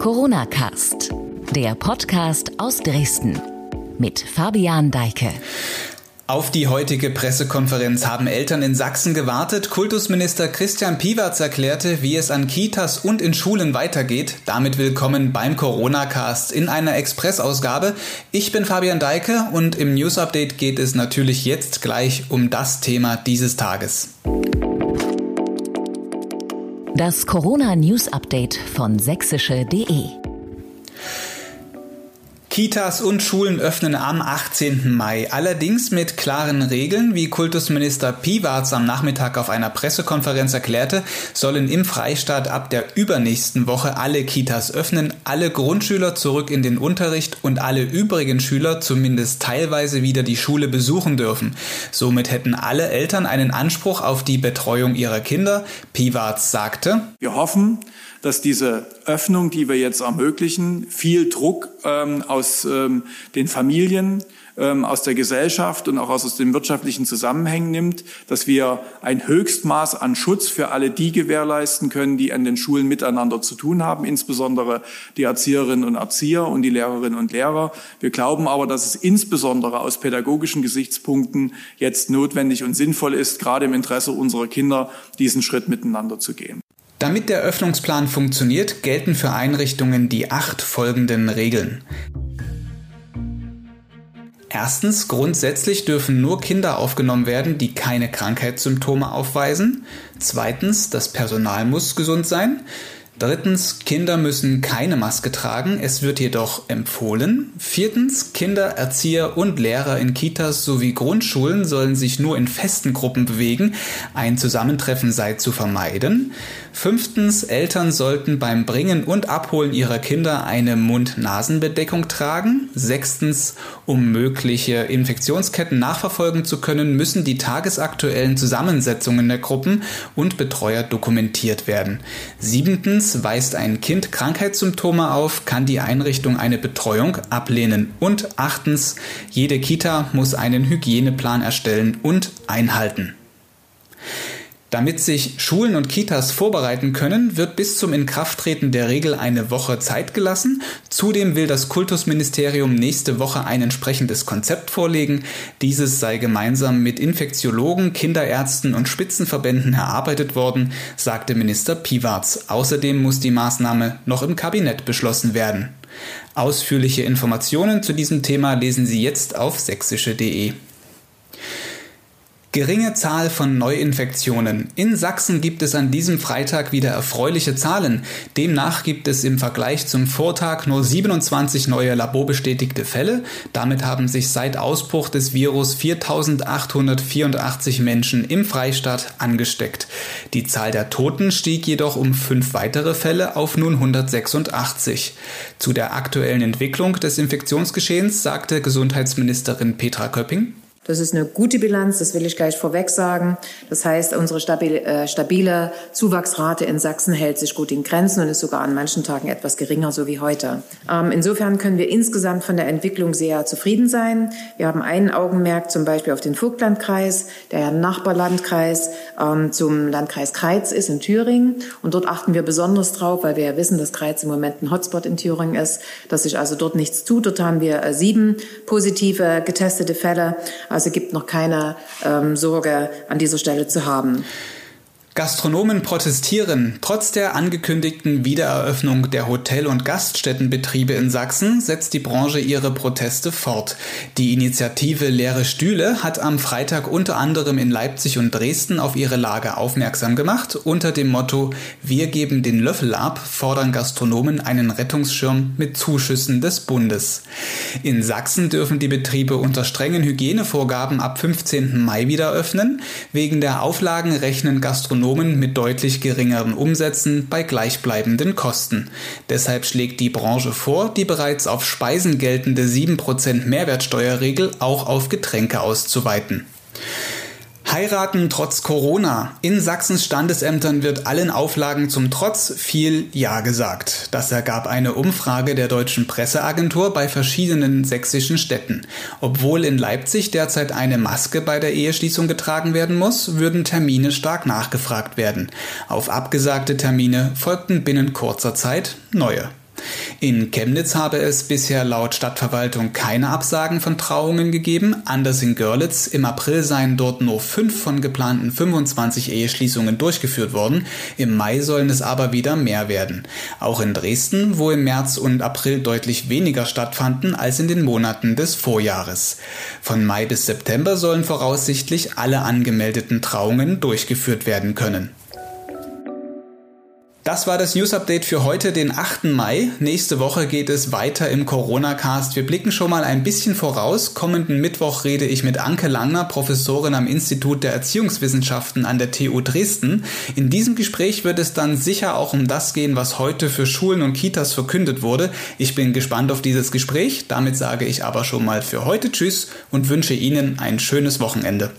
Corona Cast, der Podcast aus Dresden mit Fabian Deike. Auf die heutige Pressekonferenz haben Eltern in Sachsen gewartet. Kultusminister Christian Piwarz erklärte, wie es an Kitas und in Schulen weitergeht. Damit willkommen beim Corona-Cast in einer Expressausgabe. Ich bin Fabian Deike und im News Update geht es natürlich jetzt gleich um das Thema dieses Tages. Das Corona News Update von sächsische.de Kitas und Schulen öffnen am 18. Mai, allerdings mit klaren Regeln. Wie Kultusminister Piwarz am Nachmittag auf einer Pressekonferenz erklärte, sollen im Freistaat ab der übernächsten Woche alle Kitas öffnen, alle Grundschüler zurück in den Unterricht und alle übrigen Schüler zumindest teilweise wieder die Schule besuchen dürfen. Somit hätten alle Eltern einen Anspruch auf die Betreuung ihrer Kinder. Piwarz sagte, Wir hoffen, dass diese Öffnung, die wir jetzt ermöglichen, viel Druck ähm, aus ähm, den Familien, ähm, aus der Gesellschaft und auch aus den wirtschaftlichen Zusammenhängen nimmt, dass wir ein Höchstmaß an Schutz für alle die gewährleisten können, die an den Schulen miteinander zu tun haben, insbesondere die Erzieherinnen und Erzieher und die Lehrerinnen und Lehrer. Wir glauben aber, dass es insbesondere aus pädagogischen Gesichtspunkten jetzt notwendig und sinnvoll ist, gerade im Interesse unserer Kinder, diesen Schritt miteinander zu gehen. Damit der Öffnungsplan funktioniert, gelten für Einrichtungen die acht folgenden Regeln. Erstens, grundsätzlich dürfen nur Kinder aufgenommen werden, die keine Krankheitssymptome aufweisen. Zweitens, das Personal muss gesund sein. Drittens, Kinder müssen keine Maske tragen, es wird jedoch empfohlen. Viertens, Kinder, Erzieher und Lehrer in Kitas sowie Grundschulen sollen sich nur in festen Gruppen bewegen, ein Zusammentreffen sei zu vermeiden. Fünftens, Eltern sollten beim Bringen und Abholen ihrer Kinder eine Mund-Nasen-Bedeckung tragen. Sechstens, um mögliche Infektionsketten nachverfolgen zu können, müssen die tagesaktuellen Zusammensetzungen der Gruppen und Betreuer dokumentiert werden. Siebtens, weist ein Kind Krankheitssymptome auf, kann die Einrichtung eine Betreuung ablehnen. Und achtens, jede Kita muss einen Hygieneplan erstellen und einhalten. Damit sich Schulen und Kitas vorbereiten können, wird bis zum Inkrafttreten der Regel eine Woche Zeit gelassen. Zudem will das Kultusministerium nächste Woche ein entsprechendes Konzept vorlegen. Dieses sei gemeinsam mit Infektiologen, Kinderärzten und Spitzenverbänden erarbeitet worden, sagte Minister Piwarz. Außerdem muss die Maßnahme noch im Kabinett beschlossen werden. Ausführliche Informationen zu diesem Thema lesen Sie jetzt auf sächsische.de. Geringe Zahl von Neuinfektionen. In Sachsen gibt es an diesem Freitag wieder erfreuliche Zahlen. Demnach gibt es im Vergleich zum Vortag nur 27 neue laborbestätigte Fälle. Damit haben sich seit Ausbruch des Virus 4884 Menschen im Freistaat angesteckt. Die Zahl der Toten stieg jedoch um fünf weitere Fälle auf nun 186. Zu der aktuellen Entwicklung des Infektionsgeschehens sagte Gesundheitsministerin Petra Köpping. Das ist eine gute Bilanz, das will ich gleich vorweg sagen. Das heißt, unsere stabile, äh, stabile Zuwachsrate in Sachsen hält sich gut in Grenzen und ist sogar an manchen Tagen etwas geringer, so wie heute. Ähm, insofern können wir insgesamt von der Entwicklung sehr zufrieden sein. Wir haben einen Augenmerk zum Beispiel auf den Vogtlandkreis, der ja Nachbarlandkreis ähm, zum Landkreis Kreiz ist in Thüringen. Und dort achten wir besonders drauf, weil wir ja wissen, dass Kreiz im Moment ein Hotspot in Thüringen ist, dass sich also dort nichts tut. Dort haben wir äh, sieben positive getestete Fälle. Also gibt noch keine ähm, Sorge an dieser Stelle zu haben. Gastronomen protestieren. Trotz der angekündigten Wiedereröffnung der Hotel- und Gaststättenbetriebe in Sachsen setzt die Branche ihre Proteste fort. Die Initiative Leere Stühle hat am Freitag unter anderem in Leipzig und Dresden auf ihre Lage aufmerksam gemacht. Unter dem Motto Wir geben den Löffel ab fordern Gastronomen einen Rettungsschirm mit Zuschüssen des Bundes. In Sachsen dürfen die Betriebe unter strengen Hygienevorgaben ab 15. Mai wieder öffnen. Wegen der Auflagen rechnen Gastronomen Gastronomen mit deutlich geringeren Umsätzen bei gleichbleibenden Kosten. Deshalb schlägt die Branche vor, die bereits auf Speisen geltende 7% Mehrwertsteuerregel auch auf Getränke auszuweiten. Heiraten trotz Corona. In Sachsens Standesämtern wird allen Auflagen zum Trotz viel Ja gesagt. Das ergab eine Umfrage der deutschen Presseagentur bei verschiedenen sächsischen Städten. Obwohl in Leipzig derzeit eine Maske bei der Eheschließung getragen werden muss, würden Termine stark nachgefragt werden. Auf abgesagte Termine folgten binnen kurzer Zeit neue. In Chemnitz habe es bisher laut Stadtverwaltung keine Absagen von Trauungen gegeben. Anders in Görlitz. Im April seien dort nur fünf von geplanten 25 Eheschließungen durchgeführt worden. Im Mai sollen es aber wieder mehr werden. Auch in Dresden, wo im März und April deutlich weniger stattfanden als in den Monaten des Vorjahres. Von Mai bis September sollen voraussichtlich alle angemeldeten Trauungen durchgeführt werden können. Das war das News Update für heute, den 8. Mai. Nächste Woche geht es weiter im Corona-Cast. Wir blicken schon mal ein bisschen voraus. Kommenden Mittwoch rede ich mit Anke Langner, Professorin am Institut der Erziehungswissenschaften an der TU Dresden. In diesem Gespräch wird es dann sicher auch um das gehen, was heute für Schulen und Kitas verkündet wurde. Ich bin gespannt auf dieses Gespräch. Damit sage ich aber schon mal für heute Tschüss und wünsche Ihnen ein schönes Wochenende.